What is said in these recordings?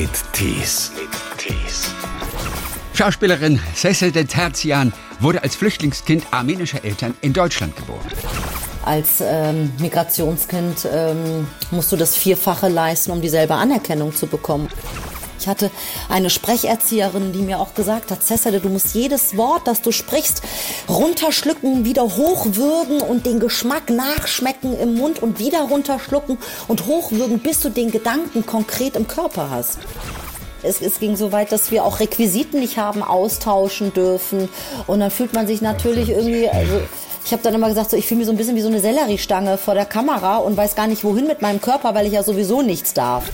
mit Tees. Schauspielerin Cecil de Terzian wurde als Flüchtlingskind armenischer Eltern in Deutschland geboren. Als ähm, Migrationskind ähm, musst du das Vierfache leisten, um dieselbe Anerkennung zu bekommen. Ich hatte eine Sprecherzieherin, die mir auch gesagt hat, Cecile, du musst jedes Wort, das du sprichst, runterschlucken, wieder hochwürgen und den Geschmack nachschmecken im Mund und wieder runterschlucken und hochwürgen, bis du den Gedanken konkret im Körper hast. Es, es, ging so weit, dass wir auch Requisiten nicht haben austauschen dürfen. Und dann fühlt man sich natürlich irgendwie, also ich habe dann immer gesagt, so, ich fühle mich so ein bisschen wie so eine Selleriestange vor der Kamera und weiß gar nicht, wohin mit meinem Körper, weil ich ja sowieso nichts darf.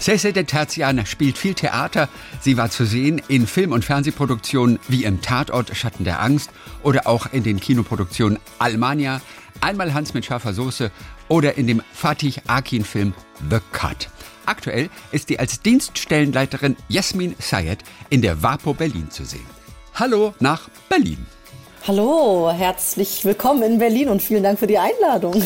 Cecil de Terzian spielt viel Theater. Sie war zu sehen in Film- und Fernsehproduktionen wie im Tatort Schatten der Angst oder auch in den Kinoproduktionen Almania, Einmal Hans mit scharfer Soße oder in dem Fatih Akin-Film The Cut. Aktuell ist sie als Dienststellenleiterin Jasmin Sayed in der WAPO Berlin zu sehen. Hallo nach Berlin. Hallo, herzlich willkommen in Berlin und vielen Dank für die Einladung.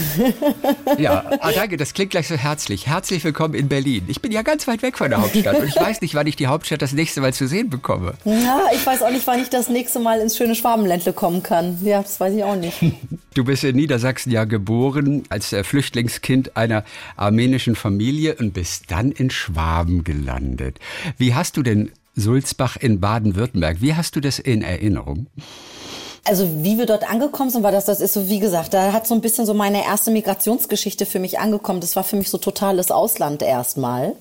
Ja, ah, danke, das klingt gleich so herzlich. Herzlich willkommen in Berlin. Ich bin ja ganz weit weg von der Hauptstadt und ich weiß nicht, wann ich die Hauptstadt das nächste Mal zu sehen bekomme. Ja, ich weiß auch nicht, wann ich das nächste Mal ins schöne Schwabenländle kommen kann. Ja, das weiß ich auch nicht. Du bist in Niedersachsen ja geboren als äh, Flüchtlingskind einer armenischen Familie und bist dann in Schwaben gelandet. Wie hast du denn Sulzbach in Baden-Württemberg, wie hast du das in Erinnerung? Also wie wir dort angekommen sind, war das, das ist so, wie gesagt, da hat so ein bisschen so meine erste Migrationsgeschichte für mich angekommen. Das war für mich so totales Ausland erstmal.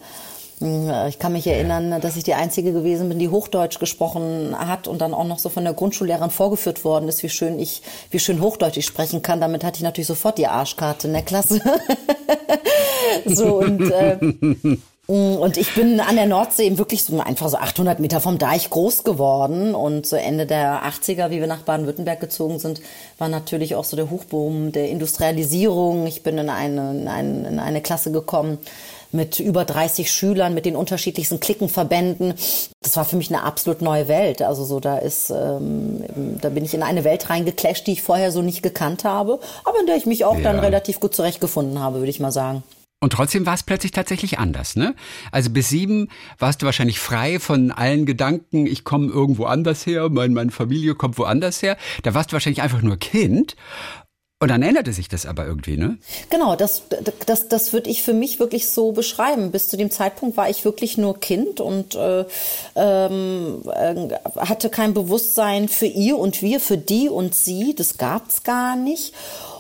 Hm, ich kann mich erinnern, dass ich die Einzige gewesen bin, die Hochdeutsch gesprochen hat und dann auch noch so von der Grundschullehrerin vorgeführt worden ist, wie schön ich, wie schön Hochdeutsch ich sprechen kann. Damit hatte ich natürlich sofort die Arschkarte in der Klasse. so und äh, und ich bin an der Nordsee wirklich so einfach so 800 Meter vom Deich groß geworden. Und so Ende der 80er, wie wir nach Baden-Württemberg gezogen sind, war natürlich auch so der Hochboom der Industrialisierung. Ich bin in eine, in eine, in eine Klasse gekommen mit über 30 Schülern, mit den unterschiedlichsten Klickenverbänden. Das war für mich eine absolut neue Welt. Also so, da ist, ähm, da bin ich in eine Welt reingeclasht, die ich vorher so nicht gekannt habe, aber in der ich mich auch ja. dann relativ gut zurechtgefunden habe, würde ich mal sagen. Und trotzdem war es plötzlich tatsächlich anders, ne? Also bis sieben warst du wahrscheinlich frei von allen Gedanken, ich komme irgendwo anders her, mein, meine Familie kommt woanders her. Da warst du wahrscheinlich einfach nur Kind. Und dann änderte sich das aber irgendwie, ne? Genau, das, das, das würde ich für mich wirklich so beschreiben. Bis zu dem Zeitpunkt war ich wirklich nur Kind und äh, ähm, äh, hatte kein Bewusstsein für ihr und wir, für die und sie. Das gab's gar nicht.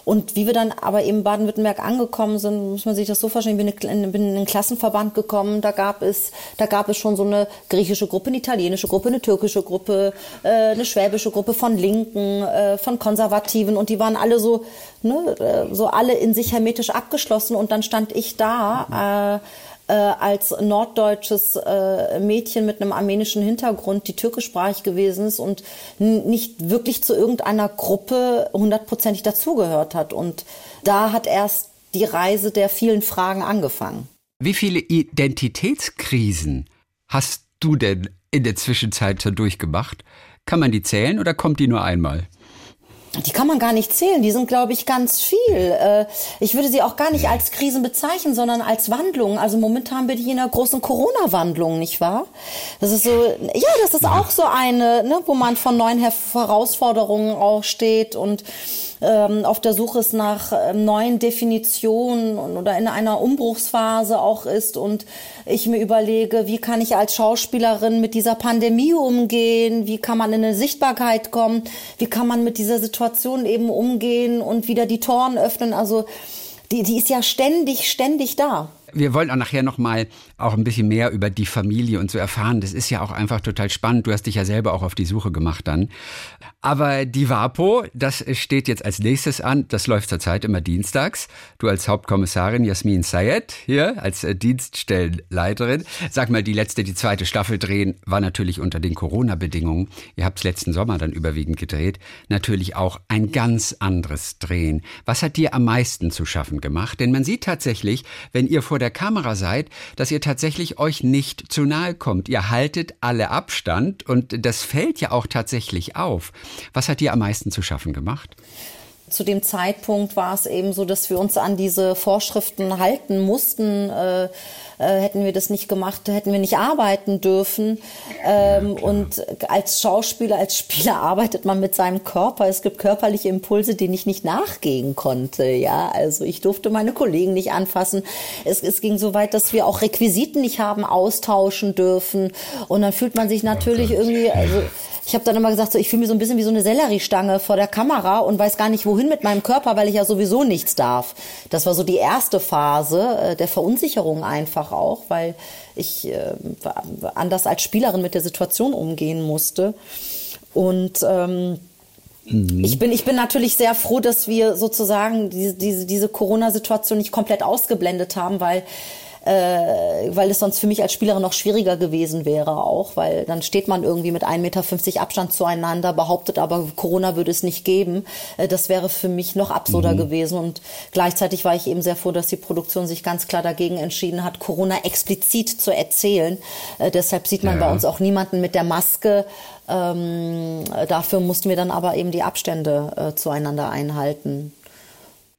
Und wie wir dann aber eben Baden-Württemberg angekommen sind, muss man sich das so vorstellen, ich bin in, bin in einen Klassenverband gekommen, da gab es, da gab es schon so eine griechische Gruppe, eine italienische Gruppe, eine türkische Gruppe, äh, eine schwäbische Gruppe von Linken, äh, von Konservativen und die waren alle so, ne, äh, so alle in sich hermetisch abgeschlossen und dann stand ich da, äh, äh, als norddeutsches äh, Mädchen mit einem armenischen Hintergrund, die türkischsprachig gewesen ist und nicht wirklich zu irgendeiner Gruppe hundertprozentig dazugehört hat. Und da hat erst die Reise der vielen Fragen angefangen. Wie viele Identitätskrisen hast du denn in der Zwischenzeit durchgemacht? Kann man die zählen oder kommt die nur einmal? Die kann man gar nicht zählen. Die sind, glaube ich, ganz viel. Äh, ich würde sie auch gar nicht als Krisen bezeichnen, sondern als Wandlungen. Also momentan bin ich in einer großen Corona-Wandlung, nicht wahr? Das ist so, ja, das ist auch so eine, ne, wo man von neuen Herausforderungen auch steht und ähm, auf der Suche ist nach ähm, neuen Definitionen oder in einer Umbruchsphase auch ist und ich mir überlege, wie kann ich als Schauspielerin mit dieser Pandemie umgehen, wie kann man in eine Sichtbarkeit kommen, wie kann man mit dieser Situation eben umgehen und wieder die Toren öffnen. Also die, die ist ja ständig, ständig da. Wir wollen auch nachher noch mal auch ein bisschen mehr über die Familie und so erfahren. Das ist ja auch einfach total spannend. Du hast dich ja selber auch auf die Suche gemacht dann. Aber die WAPO, das steht jetzt als nächstes an. Das läuft zurzeit immer dienstags. Du als Hauptkommissarin Jasmin Sayed hier als äh, Dienststellenleiterin. Sag mal, die letzte, die zweite Staffel drehen war natürlich unter den Corona-Bedingungen. Ihr habt es letzten Sommer dann überwiegend gedreht. Natürlich auch ein ganz anderes Drehen. Was hat dir am meisten zu schaffen gemacht? Denn man sieht tatsächlich, wenn ihr vor der Kamera seid, dass ihr tatsächlich euch nicht zu nahe kommt. Ihr haltet alle Abstand und das fällt ja auch tatsächlich auf. Was hat dir am meisten zu schaffen gemacht? Zu dem Zeitpunkt war es eben so, dass wir uns an diese Vorschriften halten mussten. Äh, äh, hätten wir das nicht gemacht, hätten wir nicht arbeiten dürfen. Ähm, ja, und als Schauspieler, als Spieler arbeitet man mit seinem Körper. Es gibt körperliche Impulse, denen ich nicht nachgehen konnte. Ja, also ich durfte meine Kollegen nicht anfassen. Es, es ging so weit, dass wir auch Requisiten nicht haben austauschen dürfen. Und dann fühlt man sich natürlich irgendwie, also ich habe dann immer gesagt, so, ich fühle mich so ein bisschen wie so eine Selleriestange vor der Kamera und weiß gar nicht, wohin mit meinem Körper, weil ich ja sowieso nichts darf. Das war so die erste Phase äh, der Verunsicherung einfach auch, weil ich äh, anders als Spielerin mit der Situation umgehen musste. Und ähm, mhm. ich bin, ich bin natürlich sehr froh, dass wir sozusagen diese, diese, diese Corona-Situation nicht komplett ausgeblendet haben, weil äh, weil es sonst für mich als Spielerin noch schwieriger gewesen wäre auch, weil dann steht man irgendwie mit 1,50 Meter Abstand zueinander, behauptet aber, Corona würde es nicht geben. Äh, das wäre für mich noch absurder mhm. gewesen und gleichzeitig war ich eben sehr froh, dass die Produktion sich ganz klar dagegen entschieden hat, Corona explizit zu erzählen. Äh, deshalb sieht man ja. bei uns auch niemanden mit der Maske. Ähm, dafür mussten wir dann aber eben die Abstände äh, zueinander einhalten.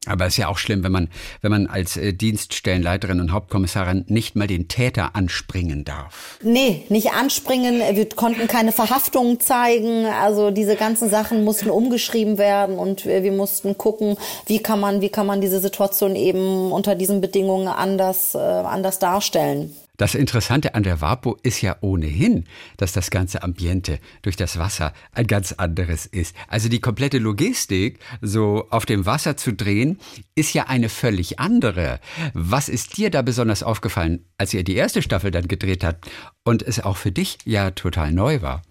Aber es ist ja auch schlimm, wenn man, wenn man als äh, Dienststellenleiterin und Hauptkommissarin nicht mal den Täter anspringen darf. Nee, nicht anspringen. Wir konnten keine Verhaftungen zeigen. Also diese ganzen Sachen mussten umgeschrieben werden und wir, wir mussten gucken, wie kann man, wie kann man diese Situation eben unter diesen Bedingungen anders, äh, anders darstellen. Das Interessante an der Vapo ist ja ohnehin, dass das ganze Ambiente durch das Wasser ein ganz anderes ist. Also die komplette Logistik, so auf dem Wasser zu drehen, ist ja eine völlig andere. Was ist dir da besonders aufgefallen, als ihr die erste Staffel dann gedreht habt und es auch für dich ja total neu war?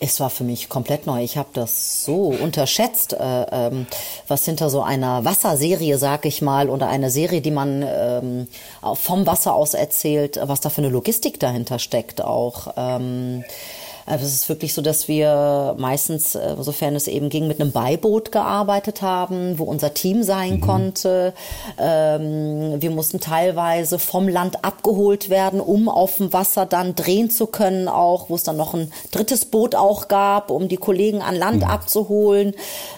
Es war für mich komplett neu. Ich habe das so unterschätzt, äh, ähm, was hinter so einer Wasserserie, sag ich mal, oder eine Serie, die man ähm, vom Wasser aus erzählt, was da für eine Logistik dahinter steckt auch. Ähm, also es ist wirklich so, dass wir meistens, äh, sofern es eben ging, mit einem Beiboot gearbeitet haben, wo unser Team sein mhm. konnte. Ähm, wir mussten teilweise vom Land abgeholt werden, um auf dem Wasser dann drehen zu können, auch wo es dann noch ein drittes Boot auch gab, um die Kollegen an Land mhm. abzuholen.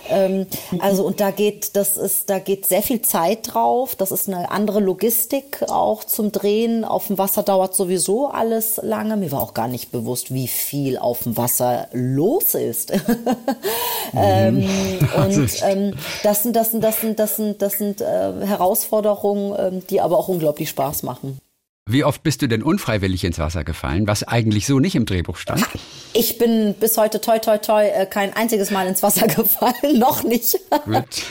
Ähm, also und da geht, das ist, da geht sehr viel Zeit drauf. Das ist eine andere Logistik auch zum Drehen. Auf dem Wasser dauert sowieso alles lange. Mir war auch gar nicht bewusst, wie viel auf dem Wasser los ist. ähm, mhm. und ähm, das sind, das sind, das sind, das sind, das sind äh, Herausforderungen, ähm, die aber auch unglaublich Spaß machen. Wie oft bist du denn unfreiwillig ins Wasser gefallen, was eigentlich so nicht im Drehbuch stand? Ich bin bis heute toi toi toi äh, kein einziges Mal ins Wasser gefallen, noch nicht. Gut.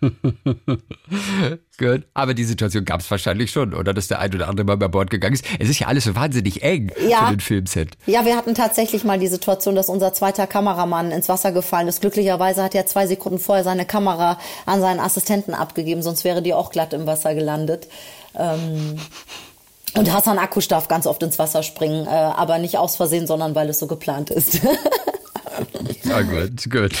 Gut. Aber die Situation gab es wahrscheinlich schon, oder dass der ein oder andere mal bei Bord gegangen ist. Es ist ja alles so wahnsinnig eng ja. für den Filmset. Ja, wir hatten tatsächlich mal die Situation, dass unser zweiter Kameramann ins Wasser gefallen ist. Glücklicherweise hat er zwei Sekunden vorher seine Kamera an seinen Assistenten abgegeben, sonst wäre die auch glatt im Wasser gelandet. Ähm und Hassan Akkusch darf ganz oft ins Wasser springen, äh, aber nicht aus Versehen, sondern weil es so geplant ist. ah, gut, gut.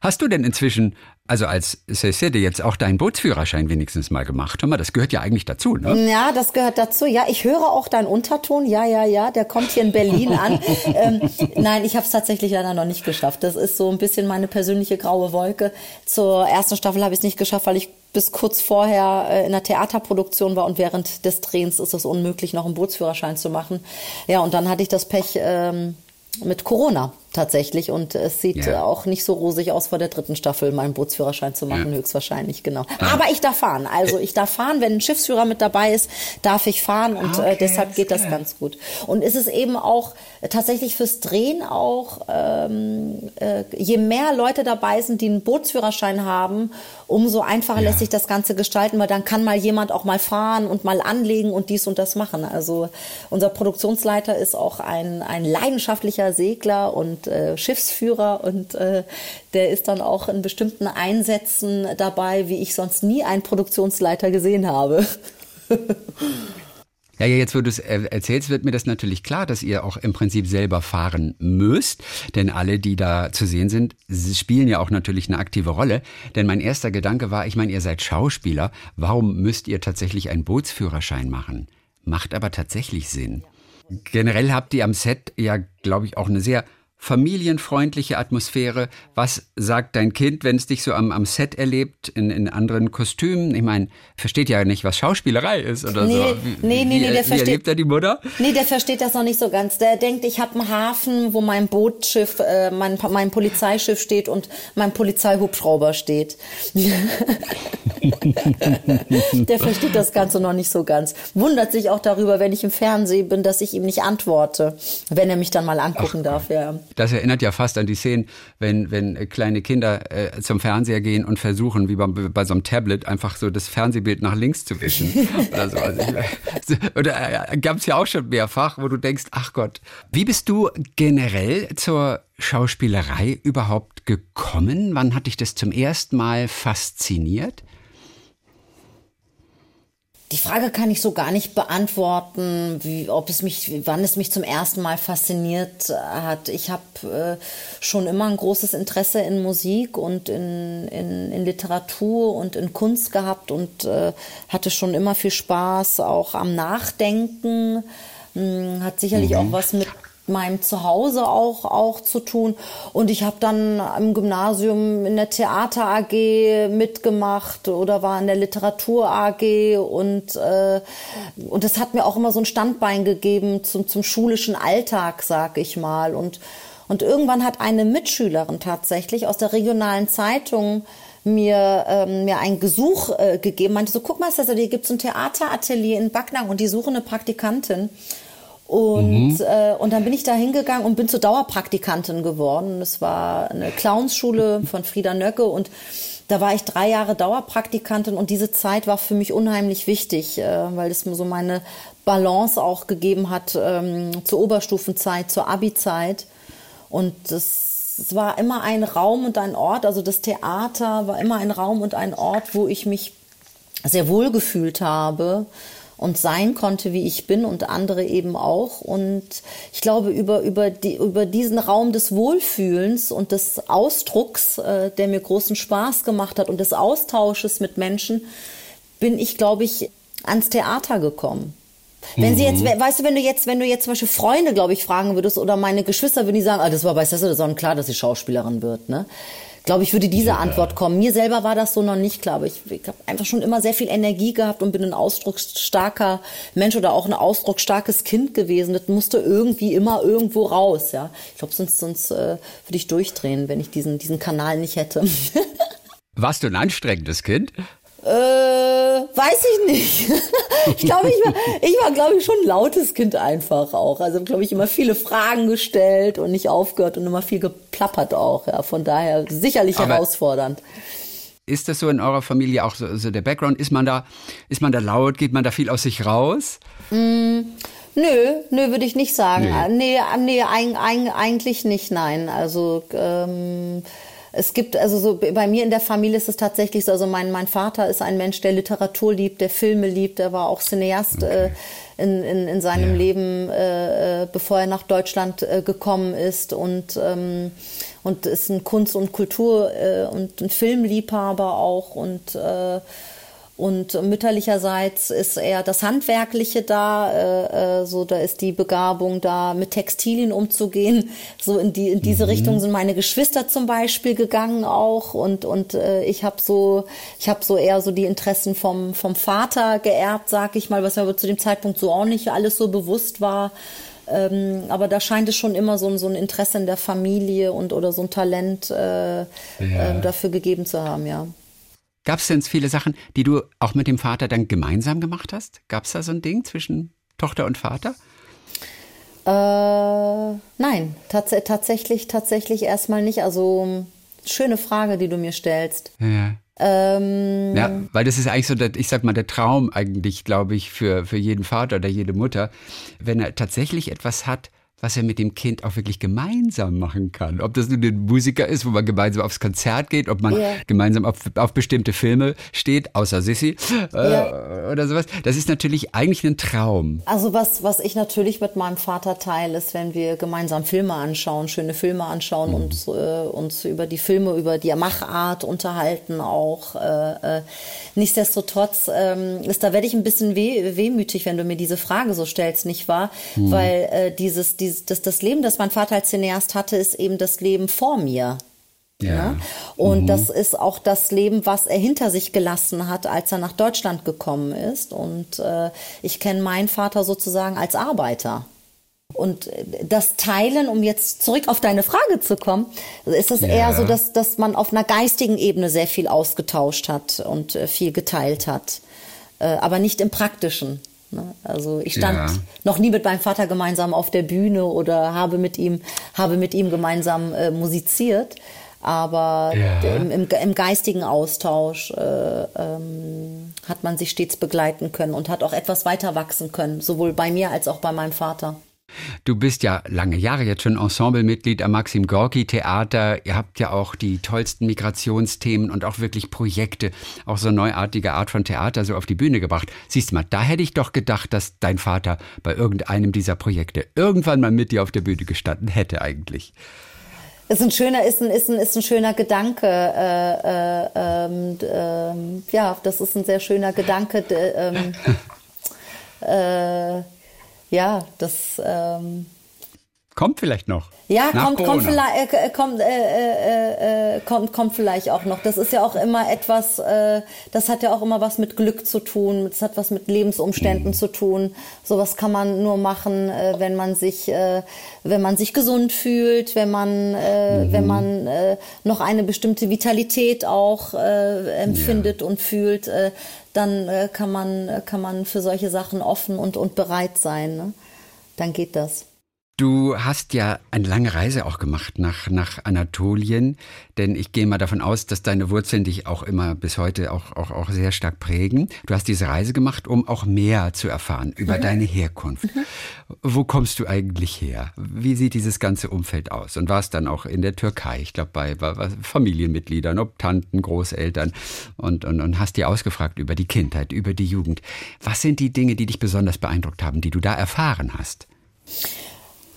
Hast du denn inzwischen, also als Cecile jetzt auch deinen Bootsführerschein wenigstens mal gemacht? Hör mal, das gehört ja eigentlich dazu, ne? Ja, das gehört dazu. Ja, ich höre auch deinen Unterton. Ja, ja, ja, der kommt hier in Berlin an. ähm, nein, ich habe es tatsächlich leider noch nicht geschafft. Das ist so ein bisschen meine persönliche graue Wolke. Zur ersten Staffel habe ich es nicht geschafft, weil ich bis kurz vorher äh, in der Theaterproduktion war und während des Drehens ist es unmöglich, noch einen Bootsführerschein zu machen. Ja, und dann hatte ich das Pech ähm, mit Corona tatsächlich und es sieht ja. auch nicht so rosig aus vor der dritten Staffel, meinen Bootsführerschein zu machen, ja. höchstwahrscheinlich, genau. Aber ich darf fahren, also ich darf fahren, wenn ein Schiffsführer mit dabei ist, darf ich fahren und äh, okay, äh, deshalb geht das klar. ganz gut. Und ist es eben auch äh, tatsächlich fürs Drehen auch, ähm, äh, je mehr Leute dabei sind, die einen Bootsführerschein haben, umso einfacher ja. lässt sich das Ganze gestalten, weil dann kann mal jemand auch mal fahren und mal anlegen und dies und das machen. Also unser Produktionsleiter ist auch ein, ein leidenschaftlicher Segler und äh, Schiffsführer und äh, der ist dann auch in bestimmten Einsätzen dabei, wie ich sonst nie einen Produktionsleiter gesehen habe. Ja, ja, jetzt, wo du es erzählst, wird mir das natürlich klar, dass ihr auch im Prinzip selber fahren müsst. Denn alle, die da zu sehen sind, spielen ja auch natürlich eine aktive Rolle. Denn mein erster Gedanke war, ich meine, ihr seid Schauspieler. Warum müsst ihr tatsächlich einen Bootsführerschein machen? Macht aber tatsächlich Sinn. Generell habt ihr am Set ja, glaube ich, auch eine sehr familienfreundliche Atmosphäre. Was sagt dein Kind, wenn es dich so am, am Set erlebt, in, in anderen Kostümen? Ich meine, versteht ja nicht, was Schauspielerei ist oder nee, so. Wie, nee, nee, nee, der wie versteht, erlebt er die Mutter? Nee, der versteht das noch nicht so ganz. Der denkt, ich habe einen Hafen, wo mein Bootschiff, äh, mein, mein Polizeischiff steht und mein Polizeihubschrauber steht. der versteht das Ganze noch nicht so ganz. Wundert sich auch darüber, wenn ich im Fernsehen bin, dass ich ihm nicht antworte, wenn er mich dann mal angucken Ach, darf. Ja. Das erinnert ja fast an die Szenen, wenn, wenn kleine Kinder äh, zum Fernseher gehen und versuchen, wie bei, bei so einem Tablet, einfach so das Fernsehbild nach links zu wischen. oder so. Also, oder äh, gab es ja auch schon mehrfach, wo du denkst, ach Gott. Wie bist du generell zur Schauspielerei überhaupt gekommen? Wann hat dich das zum ersten Mal fasziniert? Die Frage kann ich so gar nicht beantworten, wie, ob es mich, wann es mich zum ersten Mal fasziniert hat. Ich habe äh, schon immer ein großes Interesse in Musik und in, in, in Literatur und in Kunst gehabt und äh, hatte schon immer viel Spaß auch am Nachdenken. Hm, hat sicherlich mhm. auch was mit meinem Zuhause auch, auch zu tun. Und ich habe dann im Gymnasium in der Theater AG mitgemacht oder war in der Literatur AG und, äh, und das hat mir auch immer so ein Standbein gegeben zum, zum schulischen Alltag, sag ich mal. Und, und irgendwann hat eine Mitschülerin tatsächlich aus der regionalen Zeitung mir, ähm, mir ein Gesuch äh, gegeben, meinte so, guck mal, also, hier gibt's ein Theateratelier in Backnang und die suchen eine Praktikantin. Und, mhm. äh, und dann bin ich da hingegangen und bin zur Dauerpraktikantin geworden. Es war eine Clownsschule von Frieda Nöcke und da war ich drei Jahre Dauerpraktikantin und diese Zeit war für mich unheimlich wichtig, äh, weil es mir so meine Balance auch gegeben hat ähm, zur Oberstufenzeit, zur Abi-Zeit. Und das, es war immer ein Raum und ein Ort, also das Theater war immer ein Raum und ein Ort, wo ich mich sehr wohl gefühlt habe und sein konnte, wie ich bin und andere eben auch. Und ich glaube, über, über, die, über diesen Raum des Wohlfühlens und des Ausdrucks, äh, der mir großen Spaß gemacht hat und des Austausches mit Menschen, bin ich, glaube ich, ans Theater gekommen. Wenn sie jetzt, mhm. weißt du, wenn du jetzt, wenn du jetzt zum Beispiel Freunde, glaube ich, fragen würdest oder meine Geschwister, würden die sagen, ah, das war bei Cecil Son klar, dass sie Schauspielerin wird, ne? Glaube ich, würde diese ja. Antwort kommen. Mir selber war das so noch nicht klar, aber ich, ich habe einfach schon immer sehr viel Energie gehabt und bin ein ausdrucksstarker Mensch oder auch ein ausdrucksstarkes Kind gewesen. Das musste irgendwie immer irgendwo raus, ja. Ich glaube, sonst, sonst äh, würde ich durchdrehen, wenn ich diesen, diesen Kanal nicht hätte. Warst du ein anstrengendes Kind? Äh, weiß ich nicht. ich glaube, ich war, ich war, glaube ich, schon ein lautes Kind einfach auch. Also, glaube ich, immer viele Fragen gestellt und nicht aufgehört und immer viel geplappert auch. Ja, von daher sicherlich Aber herausfordernd. Ist das so in eurer Familie auch so, so, der Background? Ist man da, ist man da laut? Geht man da viel aus sich raus? Mm. Nö, nö, würde ich nicht sagen. Nee, nee, nee ein, ein, eigentlich nicht, nein. Also ähm, es gibt, also so bei mir in der Familie ist es tatsächlich so, also mein, mein Vater ist ein Mensch, der Literatur liebt, der Filme liebt, der war auch Cineast okay. äh, in, in, in seinem ja. Leben, äh, äh, bevor er nach Deutschland äh, gekommen ist und, ähm, und ist ein Kunst- und Kultur- äh, und ein Filmliebhaber auch und äh, und mütterlicherseits ist eher das Handwerkliche da, äh, äh, so da ist die Begabung da, mit Textilien umzugehen. So in die in diese mhm. Richtung sind meine Geschwister zum Beispiel gegangen auch und und äh, ich habe so ich habe so eher so die Interessen vom vom Vater geerbt, sag ich mal, was mir aber zu dem Zeitpunkt so auch nicht alles so bewusst war. Ähm, aber da scheint es schon immer so, ein so ein Interesse in der Familie und oder so ein Talent äh, ja. äh, dafür gegeben zu haben, ja. Gab es denn viele Sachen, die du auch mit dem Vater dann gemeinsam gemacht hast? Gab es da so ein Ding zwischen Tochter und Vater? Äh, nein, tats tatsächlich, tatsächlich erstmal nicht. Also schöne Frage, die du mir stellst. Ja. Ähm, ja, weil das ist eigentlich so, ich sag mal, der Traum eigentlich, glaube ich, für, für jeden Vater oder jede Mutter, wenn er tatsächlich etwas hat, was er mit dem Kind auch wirklich gemeinsam machen kann. Ob das nun ein Musiker ist, wo man gemeinsam aufs Konzert geht, ob man ja. gemeinsam auf, auf, bestimmte Filme steht, außer Sissy äh, ja. oder sowas. Das ist natürlich eigentlich ein Traum. Also was, was ich natürlich mit meinem Vater teile, ist, wenn wir gemeinsam Filme anschauen, schöne Filme anschauen mhm. und äh, uns über die Filme, über die Machart unterhalten auch. Äh, äh nichtsdestotrotz ähm, ist, da werde ich ein bisschen weh, wehmütig, wenn du mir diese Frage so stellst, nicht wahr? Mhm. Weil äh, dieses, dieses dieses, das, das Leben, das mein Vater als Cineast hatte, ist eben das Leben vor mir. Ja. Ne? Und mhm. das ist auch das Leben, was er hinter sich gelassen hat, als er nach Deutschland gekommen ist. Und äh, ich kenne meinen Vater sozusagen als Arbeiter. Und das Teilen, um jetzt zurück auf deine Frage zu kommen, ist es ja. eher so, dass, dass man auf einer geistigen Ebene sehr viel ausgetauscht hat und äh, viel geteilt hat, äh, aber nicht im praktischen. Ne? Also ich stand ja. noch nie mit meinem Vater gemeinsam auf der Bühne oder habe mit ihm, habe mit ihm gemeinsam äh, musiziert aber ja. im, im, im, geistigen Austausch äh, ähm, hat man sich stets begleiten können und hat auch etwas weiter wachsen können, sowohl bei mir als auch bei meinem Vater. Du bist ja lange Jahre jetzt schon Ensemblemitglied am Maxim Gorki Theater. Ihr habt ja auch die tollsten Migrationsthemen und auch wirklich Projekte, auch so neuartige Art von Theater so auf die Bühne gebracht. Siehst du mal, da hätte ich doch gedacht, dass dein Vater bei irgendeinem dieser Projekte irgendwann mal mit dir auf der Bühne gestanden hätte eigentlich. Ist ein schöner, ist ein, ist ein, ist ein schöner Gedanke. Äh, äh, äh, ja, das ist ein sehr schöner Gedanke. Ja, das ähm, kommt vielleicht noch. Ja, kommt, kommt, vielleicht, äh, kommt, äh, äh, äh, kommt, kommt vielleicht auch noch. Das ist ja auch immer etwas, äh, das hat ja auch immer was mit Glück zu tun, das hat was mit Lebensumständen mhm. zu tun. Sowas kann man nur machen, äh, wenn man sich, äh, wenn man sich gesund fühlt, wenn man, äh, mhm. wenn man äh, noch eine bestimmte Vitalität auch äh, empfindet ja. und fühlt. Äh, dann äh, kann man, kann man für solche Sachen offen und, und bereit sein. Ne? Dann geht das. Du hast ja eine lange Reise auch gemacht nach, nach Anatolien, denn ich gehe mal davon aus, dass deine Wurzeln dich auch immer bis heute auch, auch, auch sehr stark prägen. Du hast diese Reise gemacht, um auch mehr zu erfahren über mhm. deine Herkunft. Mhm. Wo kommst du eigentlich her? Wie sieht dieses ganze Umfeld aus? Und warst dann auch in der Türkei, ich glaube bei, bei Familienmitgliedern, ob Tanten, Großeltern und, und, und hast dir ausgefragt über die Kindheit, über die Jugend. Was sind die Dinge, die dich besonders beeindruckt haben, die du da erfahren hast?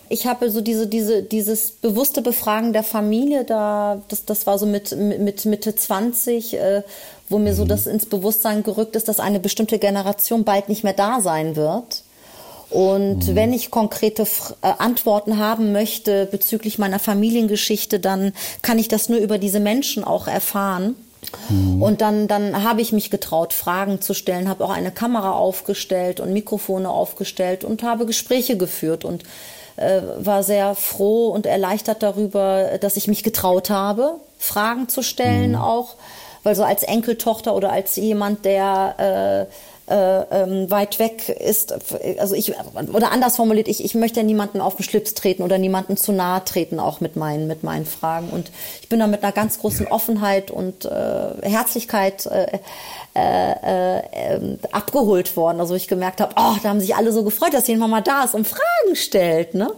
Ich habe so diese, diese, dieses bewusste Befragen der Familie, da, das, das war so mit, mit Mitte 20, äh, wo mir so mhm. das ins Bewusstsein gerückt ist, dass eine bestimmte Generation bald nicht mehr da sein wird. Und mhm. wenn ich konkrete äh, Antworten haben möchte bezüglich meiner Familiengeschichte, dann kann ich das nur über diese Menschen auch erfahren. Mhm. Und dann, dann habe ich mich getraut, Fragen zu stellen, habe auch eine Kamera aufgestellt und Mikrofone aufgestellt und habe Gespräche geführt. Und äh, war sehr froh und erleichtert darüber, dass ich mich getraut habe, Fragen zu stellen mhm. auch, weil so als Enkeltochter oder als jemand, der äh, äh, ähm, weit weg ist, also ich, oder anders formuliert, ich, ich möchte niemanden auf den Schlips treten oder niemanden zu nahe treten, auch mit meinen, mit meinen Fragen. Und ich bin da mit einer ganz großen Offenheit und äh, Herzlichkeit äh, äh, äh, abgeholt worden. Also ich gemerkt habe, oh, da haben sich alle so gefreut, dass jemand mal da ist und Fragen stellt. Ne?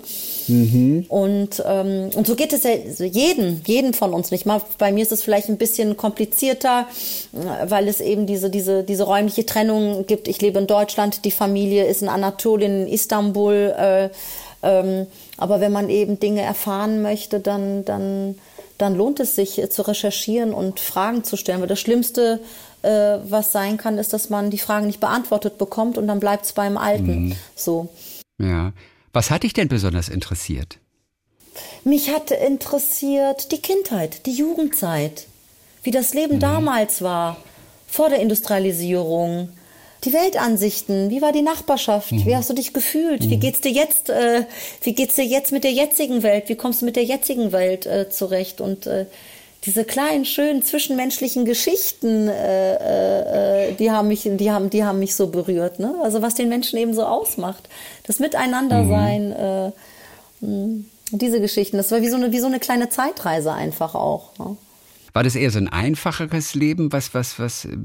Mhm. Und, ähm, und so geht es ja jeden, jeden von uns nicht. Mal bei mir ist es vielleicht ein bisschen komplizierter, weil es eben diese, diese, diese räumliche Trennung gibt. Ich lebe in Deutschland, die Familie ist in Anatolien, in Istanbul. Äh, ähm, aber wenn man eben Dinge erfahren möchte, dann, dann, dann lohnt es sich zu recherchieren und Fragen zu stellen. Weil das Schlimmste, äh, was sein kann, ist, dass man die Fragen nicht beantwortet bekommt und dann bleibt es beim Alten. Mhm. So. Ja. Was hat dich denn besonders interessiert? Mich hat interessiert die Kindheit, die Jugendzeit, wie das Leben mhm. damals war, vor der Industrialisierung, die Weltansichten, wie war die Nachbarschaft, mhm. wie hast du dich gefühlt, mhm. wie geht's dir jetzt, äh, wie geht's dir jetzt mit der jetzigen Welt, wie kommst du mit der jetzigen Welt äh, zurecht und äh, diese kleinen, schönen zwischenmenschlichen Geschichten, äh, äh, äh, die haben mich, die haben, die haben mich so berührt. Ne? Also was den Menschen eben so ausmacht, das Miteinandersein, mhm. äh, hm, diese Geschichten. Das war wie so eine, wie so eine kleine Zeitreise einfach auch. Ne? War das eher so ein einfacheres Leben, was, was, was äh,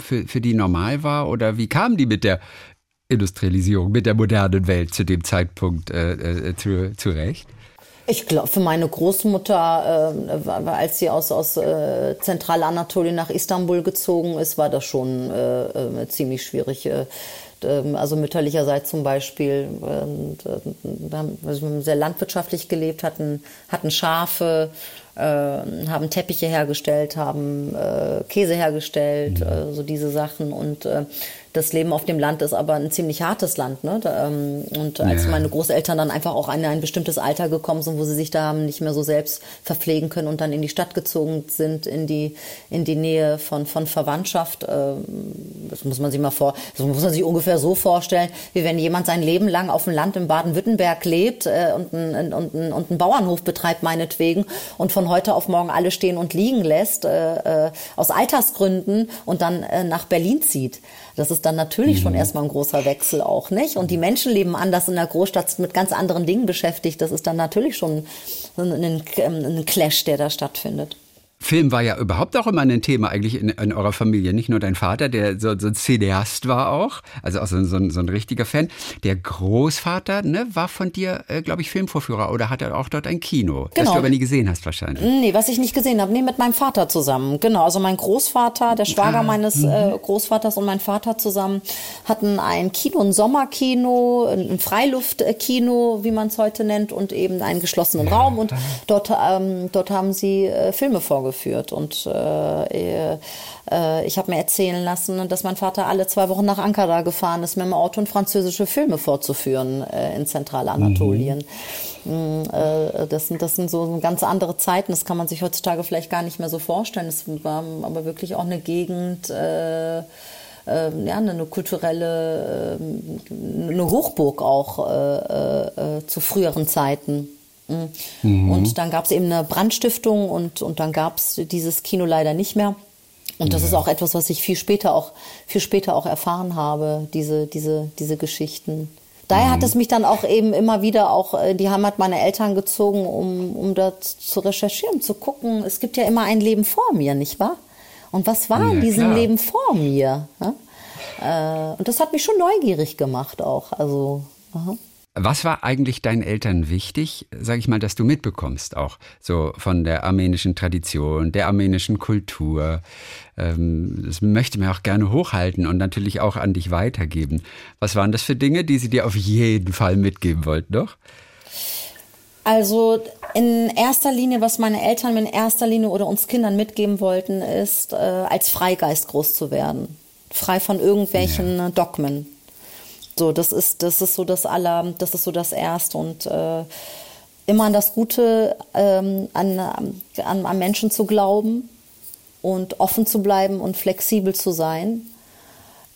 für, für die normal war? Oder wie kamen die mit der Industrialisierung, mit der modernen Welt zu dem Zeitpunkt äh, zu, zurecht? Ich glaube, für meine Großmutter, äh, als sie aus, aus äh, Zentralanatolien nach Istanbul gezogen ist, war das schon äh, äh ziemlich schwierig. Äh, ähm, also mütterlicherseits zum Beispiel, äh, haben also sehr landwirtschaftlich gelebt, hatten, hatten Schafe, äh, haben Teppiche hergestellt, haben äh, Käse hergestellt, mhm. so diese Sachen. Und das Leben auf dem Land ist aber ein ziemlich hartes Land. Ne? Ähm, und als ja. meine Großeltern dann einfach auch in ein bestimmtes Alter gekommen sind, wo sie sich da nicht mehr so selbst verpflegen können und dann in die Stadt gezogen sind, in die, in die Nähe von, von Verwandtschaft, ähm, das muss man sich mal vor, das muss man sich ungefähr so vorstellen, wie wenn jemand sein Leben lang auf dem Land in Baden-Württemberg lebt äh, und, einen, und, einen, und einen Bauernhof betreibt, meinetwegen, und von heute auf morgen alle stehen und liegen lässt, äh, äh aus Altersgründen und dann nach Berlin zieht. Das ist dann natürlich mhm. schon erstmal ein großer Wechsel auch, nicht? Und die Menschen leben anders in der Großstadt mit ganz anderen Dingen beschäftigt. Das ist dann natürlich schon ein, ein, ein Clash, der da stattfindet. Film war ja überhaupt auch immer ein Thema eigentlich in, in eurer Familie. Nicht nur dein Vater, der so, so ein Cineast war auch, also auch so, so, ein, so ein richtiger Fan. Der Großvater ne, war von dir, äh, glaube ich, Filmvorführer oder hat er auch dort ein Kino, genau. das du aber nie gesehen hast wahrscheinlich. Nee, was ich nicht gesehen habe. Nee, mit meinem Vater zusammen. Genau, also mein Großvater, der Schwager ah, meines äh, mhm. Großvaters und mein Vater zusammen hatten ein Kino, ein Sommerkino, ein Freiluftkino, wie man es heute nennt, und eben einen geschlossenen ja, Raum. Und dort, ähm, dort haben sie äh, Filme vorgestellt geführt. Und äh, äh, ich habe mir erzählen lassen, dass mein Vater alle zwei Wochen nach Ankara gefahren ist, mit dem Auto und französische Filme vorzuführen äh, in Zentralanatolien. Mhm. Äh, das, sind, das sind so ganz andere Zeiten, das kann man sich heutzutage vielleicht gar nicht mehr so vorstellen. Es war aber wirklich auch eine Gegend, äh, äh, ja, eine kulturelle, äh, eine Hochburg auch äh, äh, zu früheren Zeiten. Mhm. Und dann gab es eben eine Brandstiftung und, und dann gab es dieses Kino leider nicht mehr. Und das ja. ist auch etwas, was ich viel später auch, viel später auch erfahren habe, diese, diese, diese Geschichten. Daher mhm. hat es mich dann auch eben immer wieder auch in die Heimat meiner Eltern gezogen, um, um dort zu recherchieren, zu gucken. Es gibt ja immer ein Leben vor mir, nicht wahr? Und was war ja, in diesem klar. Leben vor mir? Ja? Äh, und das hat mich schon neugierig gemacht auch. Also, aha. Was war eigentlich deinen Eltern wichtig, sage ich mal, dass du mitbekommst, auch so von der armenischen Tradition, der armenischen Kultur? Ähm, das möchte man auch gerne hochhalten und natürlich auch an dich weitergeben. Was waren das für Dinge, die sie dir auf jeden Fall mitgeben wollten, doch? Also in erster Linie, was meine Eltern mir in erster Linie oder uns Kindern mitgeben wollten, ist, äh, als Freigeist groß zu werden. Frei von irgendwelchen ja. Dogmen. So, das ist, das ist so das aller, das ist so das Erste und äh, immer an das Gute ähm, an, an, an Menschen zu glauben und offen zu bleiben und flexibel zu sein.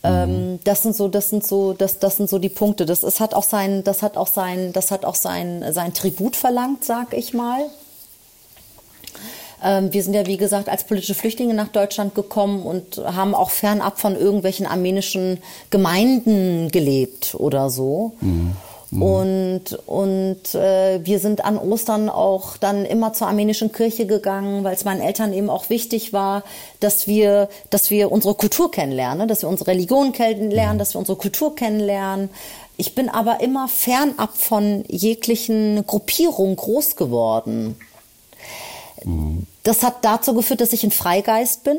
Ähm, mhm. das sind so, das sind so, das, das sind so die Punkte. Das ist, hat auch sein, das hat auch sein, das hat auch sein, sein Tribut verlangt, sag ich mal. Ähm, wir sind ja, wie gesagt, als politische Flüchtlinge nach Deutschland gekommen und haben auch fernab von irgendwelchen armenischen Gemeinden gelebt oder so. Mhm. mhm. Und, und äh, wir sind an Ostern auch dann immer zur armenischen Kirche gegangen, weil es meinen Eltern eben auch wichtig war, dass wir, dass wir unsere Kultur kennenlernen, dass wir unsere Religion kennenlernen, mhm. dass wir unsere Kultur kennenlernen. Ich bin aber immer fernab von jeglichen Gruppierungen groß geworden. Das hat dazu geführt, dass ich ein Freigeist bin.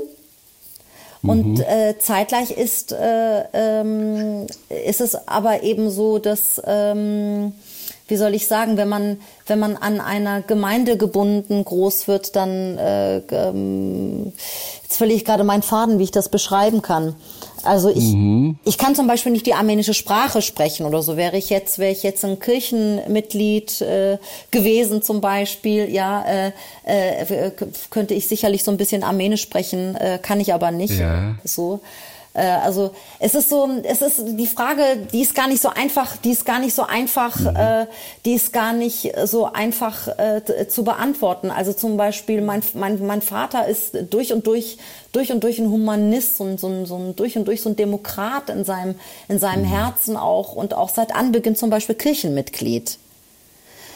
Und mhm. äh, zeitgleich ist, äh, ähm, ist es aber eben so, dass, ähm, wie soll ich sagen, wenn man, wenn man an einer Gemeinde gebunden groß wird, dann, äh, ähm, jetzt verliere ich gerade meinen Faden, wie ich das beschreiben kann. Also ich, mhm. ich kann zum Beispiel nicht die armenische Sprache sprechen oder so. Wäre ich jetzt, wäre ich jetzt ein Kirchenmitglied äh, gewesen zum Beispiel, ja, äh, äh, könnte ich sicherlich so ein bisschen Armenisch sprechen, äh, kann ich aber nicht. Ja. So. Äh, also es ist so, es ist die Frage, die ist gar nicht so einfach, die ist gar nicht so einfach, mhm. äh, die ist gar nicht so einfach äh, zu beantworten. Also zum Beispiel mein, mein, mein Vater ist durch und durch durch und durch ein Humanist und so ein, so ein durch und durch so ein Demokrat in seinem in seinem mhm. Herzen auch und auch seit Anbeginn zum Beispiel Kirchenmitglied.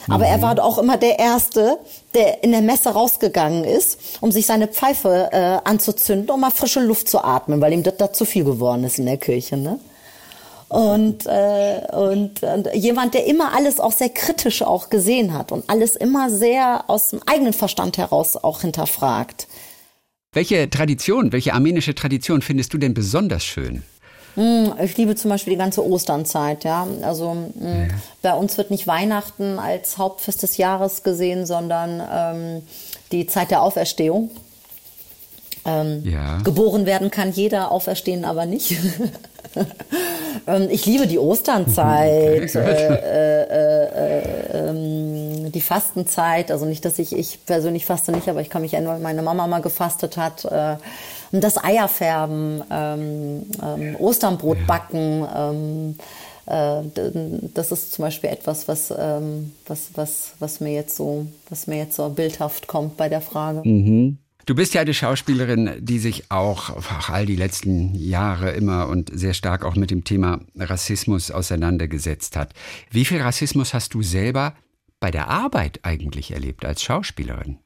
Aber mhm. er war auch immer der Erste, der in der Messe rausgegangen ist, um sich seine Pfeife äh, anzuzünden, um mal frische Luft zu atmen, weil ihm das da zu viel geworden ist in der Kirche. Ne? Und, äh, und, und jemand, der immer alles auch sehr kritisch auch gesehen hat und alles immer sehr aus dem eigenen Verstand heraus auch hinterfragt. Welche Tradition, welche armenische Tradition findest du denn besonders schön? Hm, ich liebe zum Beispiel die ganze Osternzeit, ja. Also hm, ja. bei uns wird nicht Weihnachten als Hauptfest des Jahres gesehen, sondern ähm, die Zeit der Auferstehung. Ähm, ja. Geboren werden kann jeder, auferstehen aber nicht. Ähm, ich liebe die Osternzeit, äh, äh, äh, ähm, die Fastenzeit. Also nicht, dass ich, ich persönlich faste nicht, aber ich kann mich erinnern, weil meine Mama mal gefastet hat. Das Eierfärben, ähm, ähm, Osternbrot backen. Ähm, äh, das ist zum Beispiel etwas, was, ähm, was, was, was, mir jetzt so, was mir jetzt so bildhaft kommt bei der Frage. Mhm. Du bist ja eine Schauspielerin, die sich auch, auch all die letzten Jahre immer und sehr stark auch mit dem Thema Rassismus auseinandergesetzt hat. Wie viel Rassismus hast du selber bei der Arbeit eigentlich erlebt als Schauspielerin?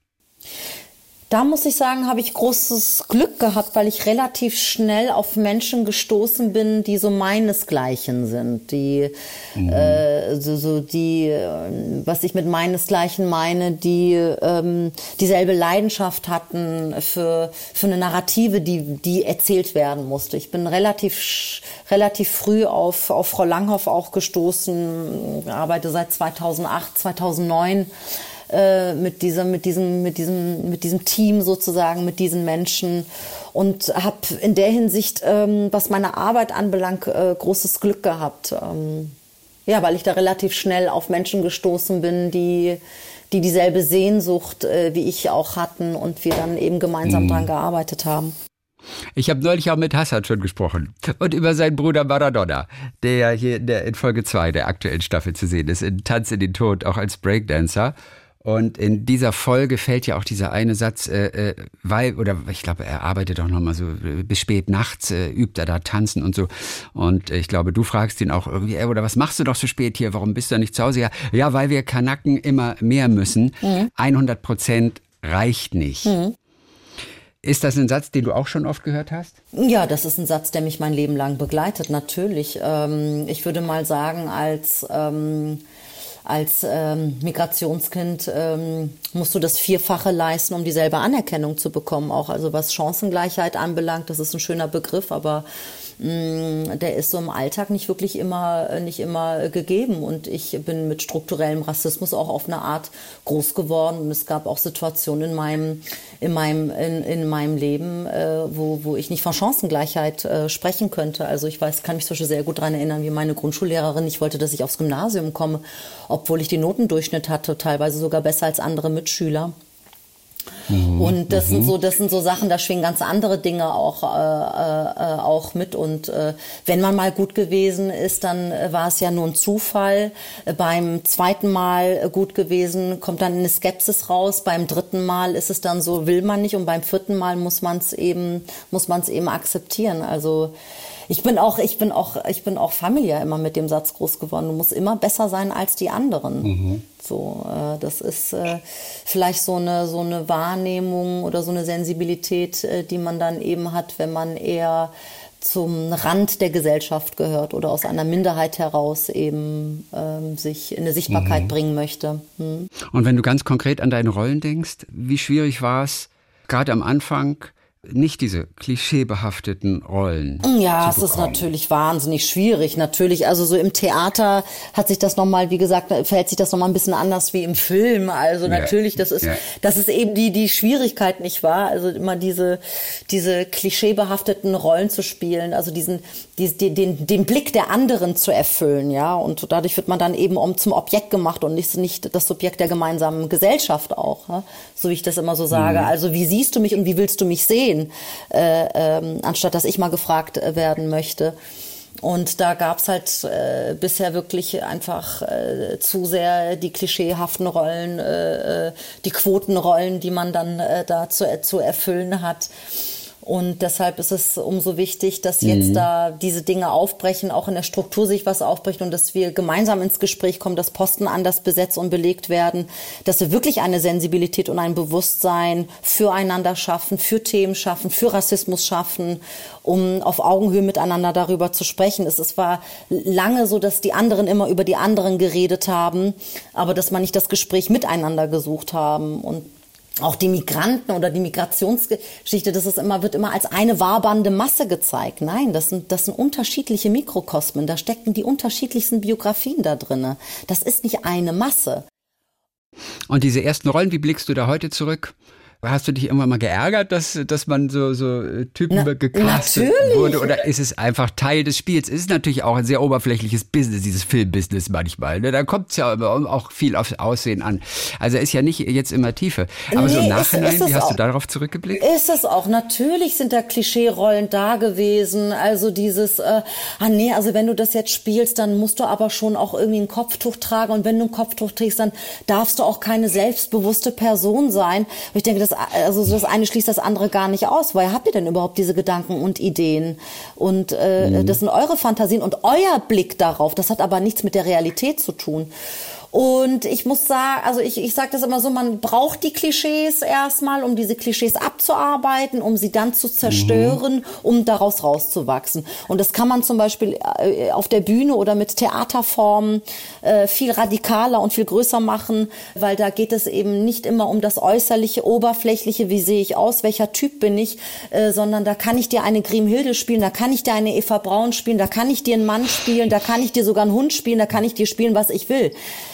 Da muss ich sagen, habe ich großes Glück gehabt, weil ich relativ schnell auf Menschen gestoßen bin, die so meinesgleichen sind, die mhm. äh, so, so die, äh, was ich mit meinesgleichen meine, die ähm, dieselbe Leidenschaft hatten für für eine Narrative, die die erzählt werden musste. Ich bin relativ relativ früh auf auf Frau Langhoff auch gestoßen, arbeite seit 2008, 2009 äh, mit diesem, mit diesem, mit diesem, mit diesem Team sozusagen, mit diesen Menschen und habe in der Hinsicht, ähm, was meine Arbeit anbelangt, äh, großes Glück gehabt. Ähm, ja, weil ich da relativ schnell auf Menschen gestoßen bin, die die dieselbe Sehnsucht äh, wie ich auch hatten und wir dann eben gemeinsam mhm. dran gearbeitet haben. Ich habe neulich auch mit Hassan schon gesprochen und über seinen Bruder Maradona, der ja hier in, der, in Folge 2 der aktuellen Staffel zu sehen ist, in Tanz in den Tod, auch als Breakdancer. Und in dieser Folge fällt ja auch dieser eine Satz, äh, äh, weil, oder ich glaube, er arbeitet auch nochmal so bis spät nachts, äh, übt er da tanzen und so. Und ich glaube, du fragst ihn auch irgendwie, äh, oder was machst du doch so spät hier? Warum bist du nicht zu Hause? Ja, ja weil wir Kanaken immer mehr müssen. Mhm. 100 Prozent reicht nicht. Mhm. Ist das ein Satz, den du auch schon oft gehört hast? Ja, das ist ein Satz, der mich mein Leben lang begleitet, natürlich. Ähm, ich würde mal sagen, als ähm, als ähm, Migrationskind ähm, musst du das Vierfache leisten, um dieselbe Anerkennung zu bekommen. Auch also was Chancengleichheit anbelangt, das ist ein schöner Begriff, aber der ist so im Alltag nicht wirklich immer, nicht immer gegeben. Und ich bin mit strukturellem Rassismus auch auf eine Art groß geworden. Und es gab auch Situationen in meinem, in meinem, in, in meinem Leben, äh, wo, wo ich nicht von Chancengleichheit äh, sprechen könnte. Also ich weiß, kann mich zum Beispiel sehr gut daran erinnern, wie meine Grundschullehrerin, ich wollte, dass ich aufs Gymnasium komme, obwohl ich den Notendurchschnitt hatte, teilweise sogar besser als andere Mitschüler. Mhm. Und das mhm. sind so, das sind so Sachen, da schwingen ganz andere Dinge auch, äh, äh, auch mit. Und äh, wenn man mal gut gewesen ist, dann war es ja nur ein Zufall. Beim zweiten Mal gut gewesen, kommt dann eine Skepsis raus. Beim dritten Mal ist es dann so, will man nicht. Und beim vierten Mal muss man es eben, muss man es eben akzeptieren. Also ich bin auch, ich bin auch, ich bin auch familiär immer mit dem Satz groß geworden. Du musst immer besser sein als die anderen. Mhm. So, äh, das ist äh, vielleicht so eine so eine Wahrnehmung oder so eine Sensibilität, äh, die man dann eben hat, wenn man eher zum Rand der Gesellschaft gehört oder aus einer Minderheit heraus eben ähm, sich in eine Sichtbarkeit mhm. bringen möchte. Mhm. Und wenn du ganz konkret an deine Rollen denkst, wie schwierig war es gerade am Anfang? Nicht diese klischeebehafteten Rollen. Ja, es ist natürlich wahnsinnig schwierig. Natürlich, also so im Theater hat sich das nochmal, wie gesagt, verhält sich das nochmal ein bisschen anders wie im Film. Also ja. natürlich, das ist, ja. das ist eben die, die Schwierigkeit, nicht wahr? Also immer diese, diese klischeebehafteten Rollen zu spielen, also diesen, diesen den, den Blick der anderen zu erfüllen, ja. Und dadurch wird man dann eben um zum Objekt gemacht und nicht, nicht das Subjekt der gemeinsamen Gesellschaft auch, ja? so wie ich das immer so sage. Mhm. Also wie siehst du mich und wie willst du mich sehen? Sehen, äh, ähm, anstatt dass ich mal gefragt äh, werden möchte. Und da gab's halt äh, bisher wirklich einfach äh, zu sehr die klischeehaften Rollen, äh, äh die Quotenrollen, die man dann äh, da zu, zu erfüllen hat. Und deshalb ist es umso wichtig, dass jetzt mhm. da diese Dinge aufbrechen, auch in der Struktur sich was aufbricht und dass wir gemeinsam ins Gespräch kommen, dass Posten anders besetzt und belegt werden, dass wir wirklich eine Sensibilität und ein Bewusstsein füreinander schaffen, für Themen schaffen, für Rassismus schaffen, um auf Augenhöhe miteinander darüber zu sprechen. Es, war lange so, dass die anderen immer über die anderen geredet haben, aber dass man nicht das Gespräch miteinander gesucht haben. Und auch die Migranten oder die Migrationsgeschichte, das ist immer, wird immer als eine wabernde Masse gezeigt. Nein, das sind, das sind unterschiedliche Mikrokosmen. Da stecken die unterschiedlichsten Biografien da drinne. Das ist nicht eine Masse. Und diese ersten Rollen, wie blickst du da heute zurück? Hast du dich irgendwann mal geärgert, dass, dass man so, so äh, Typen Na, gecastet natürlich. wurde? Oder ist es einfach Teil des Spiels? Es ist natürlich auch ein sehr oberflächliches Business, dieses Filmbusiness manchmal. Ne? Da kommt es ja auch viel aufs Aussehen an. Also ist ja nicht jetzt immer Tiefe. Aber nee, so im Nachhinein, ist, ist wie hast auch. du darauf zurückgeblickt? Ist es auch. Natürlich sind da Klischee-Rollen da gewesen. Also dieses, äh, ah nee, also wenn du das jetzt spielst, dann musst du aber schon auch irgendwie ein Kopftuch tragen. Und wenn du ein Kopftuch trägst, dann darfst du auch keine selbstbewusste Person sein. Und ich denke, das also das eine schließt das andere gar nicht aus. Woher habt ihr denn überhaupt diese Gedanken und Ideen? Und äh, mhm. das sind eure Fantasien und euer Blick darauf. Das hat aber nichts mit der Realität zu tun. Und ich muss sagen, also ich, ich sage das immer so, man braucht die Klischees erstmal, um diese Klischees abzuarbeiten, um sie dann zu zerstören, mhm. um daraus rauszuwachsen. Und das kann man zum Beispiel äh, auf der Bühne oder mit Theaterformen äh, viel radikaler und viel größer machen, weil da geht es eben nicht immer um das äußerliche, oberflächliche, wie sehe ich aus, welcher Typ bin ich, äh, sondern da kann ich dir eine Grimhilde spielen, da kann ich dir eine Eva Braun spielen, da kann ich dir einen Mann spielen, da kann ich dir sogar einen Hund spielen, da kann ich dir spielen, was ich will.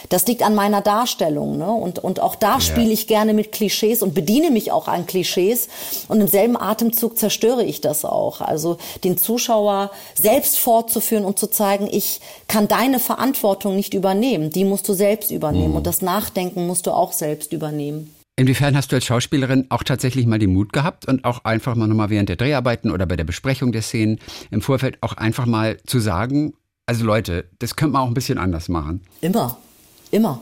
Das liegt an meiner Darstellung. Ne? Und, und auch da ja. spiele ich gerne mit Klischees und bediene mich auch an Klischees. Und im selben Atemzug zerstöre ich das auch. Also den Zuschauer selbst fortzuführen und zu zeigen, ich kann deine Verantwortung nicht übernehmen. Die musst du selbst übernehmen. Mhm. Und das Nachdenken musst du auch selbst übernehmen. Inwiefern hast du als Schauspielerin auch tatsächlich mal den Mut gehabt und auch einfach mal nochmal während der Dreharbeiten oder bei der Besprechung der Szenen im Vorfeld auch einfach mal zu sagen, also Leute, das könnte man auch ein bisschen anders machen? Immer. Immer.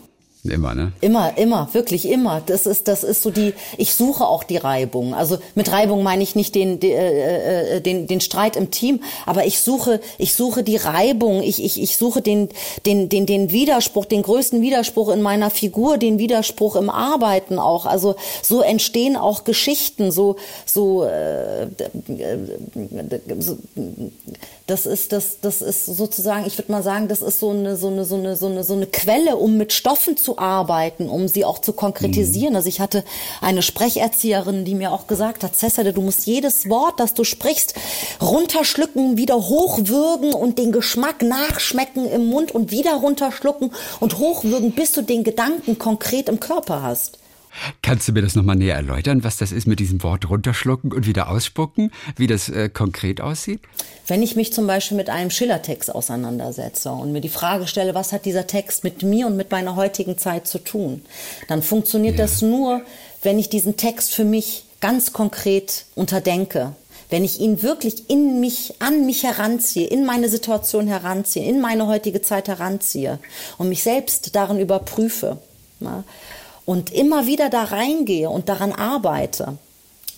Immer, ne? Immer, immer, wirklich immer. Das ist, das ist so die, ich suche auch die Reibung. Also mit Reibung meine ich nicht den, den, äh, äh, den, den Streit im Team, aber ich suche, ich suche die Reibung, ich, ich, ich suche den, den, den, den Widerspruch, den größten Widerspruch in meiner Figur, den Widerspruch im Arbeiten auch. Also so entstehen auch Geschichten, so, so, äh, so das ist, das, das ist sozusagen, ich würde mal sagen, das ist so eine, so eine, so eine, so eine, so eine Quelle, um mit Stoffen zu arbeiten, um sie auch zu konkretisieren. Mhm. Also ich hatte eine Sprecherzieherin, die mir auch gesagt hat, Cessade, du musst jedes Wort, das du sprichst, runterschlucken, wieder hochwürgen und den Geschmack nachschmecken im Mund und wieder runterschlucken und hochwürgen, bis du den Gedanken konkret im Körper hast. Kannst du mir das nochmal näher erläutern, was das ist mit diesem Wort runterschlucken und wieder ausspucken, wie das äh, konkret aussieht? Wenn ich mich zum Beispiel mit einem Schillertext auseinandersetze und mir die Frage stelle, was hat dieser Text mit mir und mit meiner heutigen Zeit zu tun, dann funktioniert ja. das nur, wenn ich diesen Text für mich ganz konkret unterdenke. Wenn ich ihn wirklich in mich, an mich heranziehe, in meine Situation heranziehe, in meine heutige Zeit heranziehe und mich selbst darin überprüfe. Na? Und immer wieder da reingehe und daran arbeite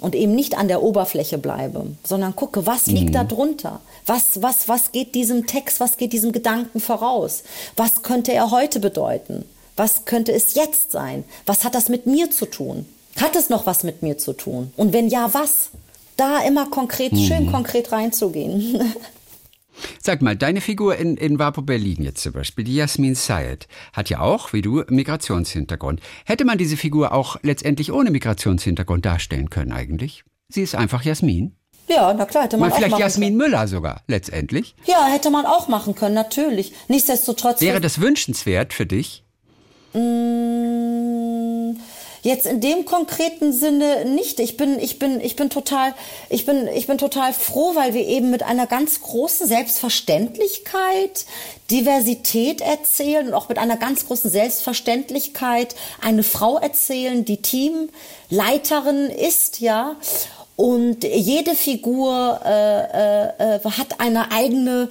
und eben nicht an der Oberfläche bleibe, sondern gucke, was liegt mhm. da drunter? Was, was, was geht diesem Text, was geht diesem Gedanken voraus? Was könnte er heute bedeuten? Was könnte es jetzt sein? Was hat das mit mir zu tun? Hat es noch was mit mir zu tun? Und wenn ja, was? Da immer konkret, mhm. schön konkret reinzugehen. Sag mal, deine Figur in, in Vapo Berlin jetzt zum Beispiel, die Jasmin Sayed, hat ja auch, wie du, Migrationshintergrund. Hätte man diese Figur auch letztendlich ohne Migrationshintergrund darstellen können eigentlich? Sie ist einfach Jasmin. Ja, na klar, hätte man Mal auch vielleicht Jasmin können. Müller sogar, letztendlich. Ja, hätte man auch machen können, natürlich. Nichtsdestotrotz. Wäre das wünschenswert für dich? Mmh Jetzt in dem konkreten Sinne nicht. Ich bin, ich bin, ich bin total, ich bin, ich bin total froh, weil wir eben mit einer ganz großen Selbstverständlichkeit Diversität erzählen und auch mit einer ganz großen Selbstverständlichkeit eine Frau erzählen, die Teamleiterin ist, ja. Und jede Figur äh, äh, äh hat eine eigene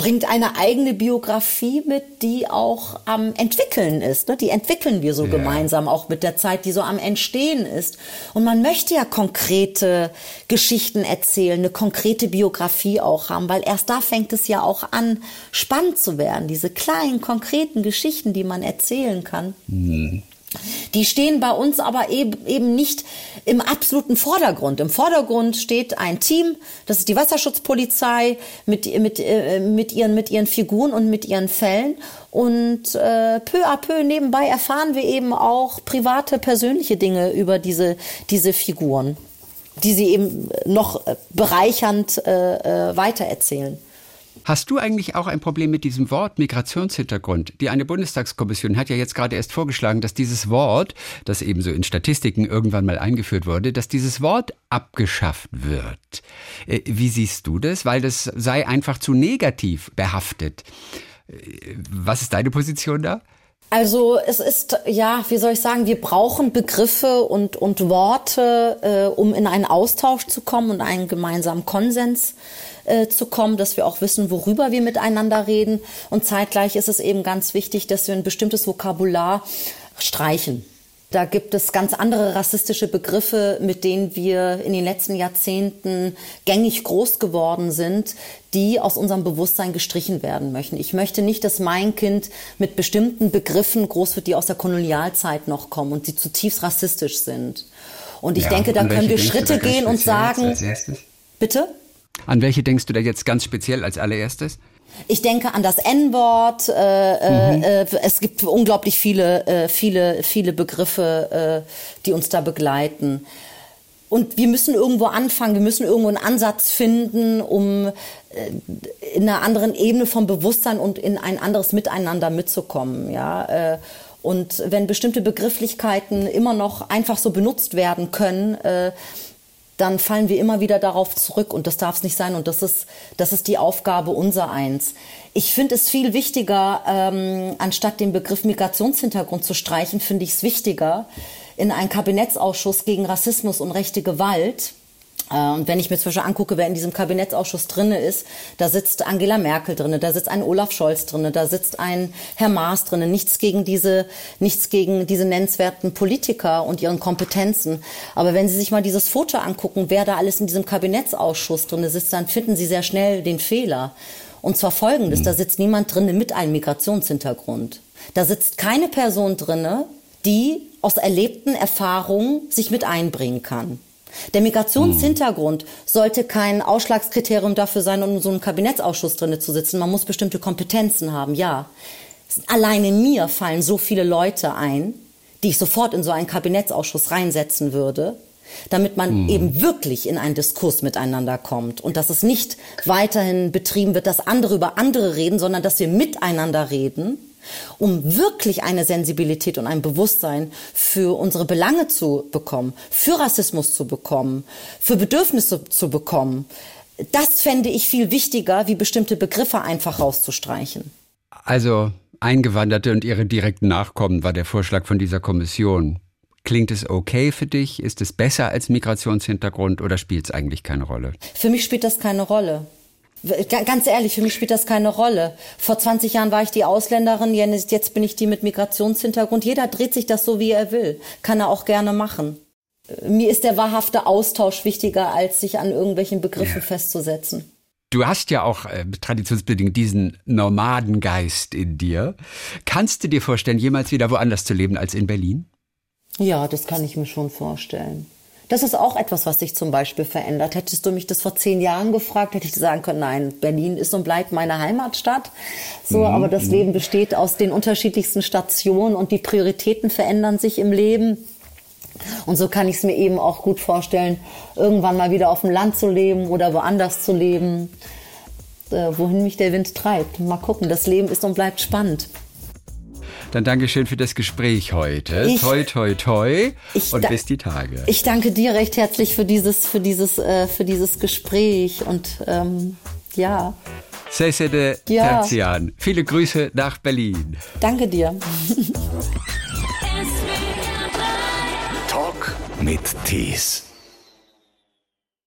bringt eine eigene Biografie mit, die auch am entwickeln ist. Ne? Die entwickeln wir so ja. gemeinsam, auch mit der Zeit, die so am Entstehen ist. Und man möchte ja konkrete Geschichten erzählen, eine konkrete Biografie auch haben, weil erst da fängt es ja auch an, spannend zu werden. Diese kleinen, konkreten Geschichten, die man erzählen kann. Mhm. Die stehen bei uns aber eben nicht im absoluten Vordergrund. Im Vordergrund steht ein Team, das ist die Wasserschutzpolizei mit, mit, äh, mit, ihren, mit ihren Figuren und mit ihren Fällen. Und äh, peu à peu nebenbei erfahren wir eben auch private, persönliche Dinge über diese, diese Figuren, die sie eben noch bereichernd äh, äh weitererzählen. Hast du eigentlich auch ein Problem mit diesem Wort Migrationshintergrund? Die eine Bundestagskommission hat ja jetzt gerade erst vorgeschlagen, dass dieses Wort, das ebenso in Statistiken irgendwann mal eingeführt wurde, dass dieses Wort abgeschafft wird. Äh, wie siehst du das? Weil das sei einfach zu negativ behaftet. Äh, was ist deine Position da? Also es ist, ja, wie soll ich sagen, wir brauchen Begriffe und, und Worte, äh, um in einen Austausch zu kommen und einen gemeinsamen Konsens äh, zu kommen, dass wir auch wissen, worüber wir miteinander reden. Und zeitgleich ist es eben ganz wichtig, dass wir ein bestimmtes Vokabular streichen. Da gibt es ganz andere rassistische Begriffe, mit denen wir in den letzten Jahrzehnten gängig groß geworden sind, die aus unserem Bewusstsein gestrichen werden möchten. Ich möchte nicht, dass mein Kind mit bestimmten Begriffen groß wird, die aus der Kolonialzeit noch kommen und die zutiefst rassistisch sind. Und ich ja, denke, da können wir Schritte gehen und sagen. Bitte? An welche denkst du da jetzt ganz speziell als allererstes? Ich denke an das N-Wort. Äh, mhm. äh, es gibt unglaublich viele, äh, viele, viele Begriffe, äh, die uns da begleiten. Und wir müssen irgendwo anfangen, wir müssen irgendwo einen Ansatz finden, um äh, in einer anderen Ebene vom Bewusstsein und in ein anderes Miteinander mitzukommen. Ja? Äh, und wenn bestimmte Begrifflichkeiten immer noch einfach so benutzt werden können, dann fallen wir immer wieder darauf zurück und das darf es nicht sein und das ist, das ist die Aufgabe unser eins. Ich finde es viel wichtiger, ähm, anstatt den Begriff Migrationshintergrund zu streichen, finde ich es wichtiger, in einen Kabinettsausschuss gegen Rassismus und rechte Gewalt und wenn ich mir Beispiel angucke, wer in diesem Kabinettsausschuss drinne ist, da sitzt Angela Merkel drinne, da sitzt ein Olaf Scholz drinne, da sitzt ein Herr Maas drinne. Nichts gegen diese, nichts gegen diese nennenswerten Politiker und ihren Kompetenzen. Aber wenn Sie sich mal dieses Foto angucken, wer da alles in diesem Kabinettsausschuss drinne sitzt, dann finden Sie sehr schnell den Fehler. Und zwar folgendes, mhm. da sitzt niemand drinne mit einem Migrationshintergrund. Da sitzt keine Person drinne, die aus erlebten Erfahrungen sich mit einbringen kann. Der Migrationshintergrund sollte kein Ausschlagskriterium dafür sein, um in so einem Kabinettsausschuss drinne zu sitzen. Man muss bestimmte Kompetenzen haben, ja. Alleine mir fallen so viele Leute ein, die ich sofort in so einen Kabinettsausschuss reinsetzen würde, damit man hm. eben wirklich in einen Diskurs miteinander kommt und dass es nicht weiterhin betrieben wird, dass andere über andere reden, sondern dass wir miteinander reden um wirklich eine Sensibilität und ein Bewusstsein für unsere Belange zu bekommen, für Rassismus zu bekommen, für Bedürfnisse zu bekommen. Das fände ich viel wichtiger, wie bestimmte Begriffe einfach rauszustreichen. Also Eingewanderte und ihre direkten Nachkommen war der Vorschlag von dieser Kommission. Klingt es okay für dich? Ist es besser als Migrationshintergrund oder spielt es eigentlich keine Rolle? Für mich spielt das keine Rolle. Ganz ehrlich, für mich spielt das keine Rolle. Vor 20 Jahren war ich die Ausländerin, jetzt bin ich die mit Migrationshintergrund. Jeder dreht sich das so, wie er will. Kann er auch gerne machen. Mir ist der wahrhafte Austausch wichtiger, als sich an irgendwelchen Begriffen ja. festzusetzen. Du hast ja auch äh, traditionsbedingt diesen Nomadengeist in dir. Kannst du dir vorstellen, jemals wieder woanders zu leben als in Berlin? Ja, das kann ich mir schon vorstellen. Das ist auch etwas, was sich zum Beispiel verändert. Hättest du mich das vor zehn Jahren gefragt, hätte ich sagen können, nein, Berlin ist und bleibt meine Heimatstadt. So, mhm. aber das mhm. Leben besteht aus den unterschiedlichsten Stationen und die Prioritäten verändern sich im Leben. Und so kann ich es mir eben auch gut vorstellen, irgendwann mal wieder auf dem Land zu leben oder woanders zu leben, äh, wohin mich der Wind treibt. Mal gucken, das Leben ist und bleibt spannend. Dann Dankeschön für das Gespräch heute. Ich, toi, toi, toi. Und bis die Tage. Ich danke dir recht herzlich für dieses, für dieses, äh, für dieses Gespräch und ähm, ja. Cesede ja. Terzian. Viele Grüße nach Berlin. Danke dir. Talk mit Tees.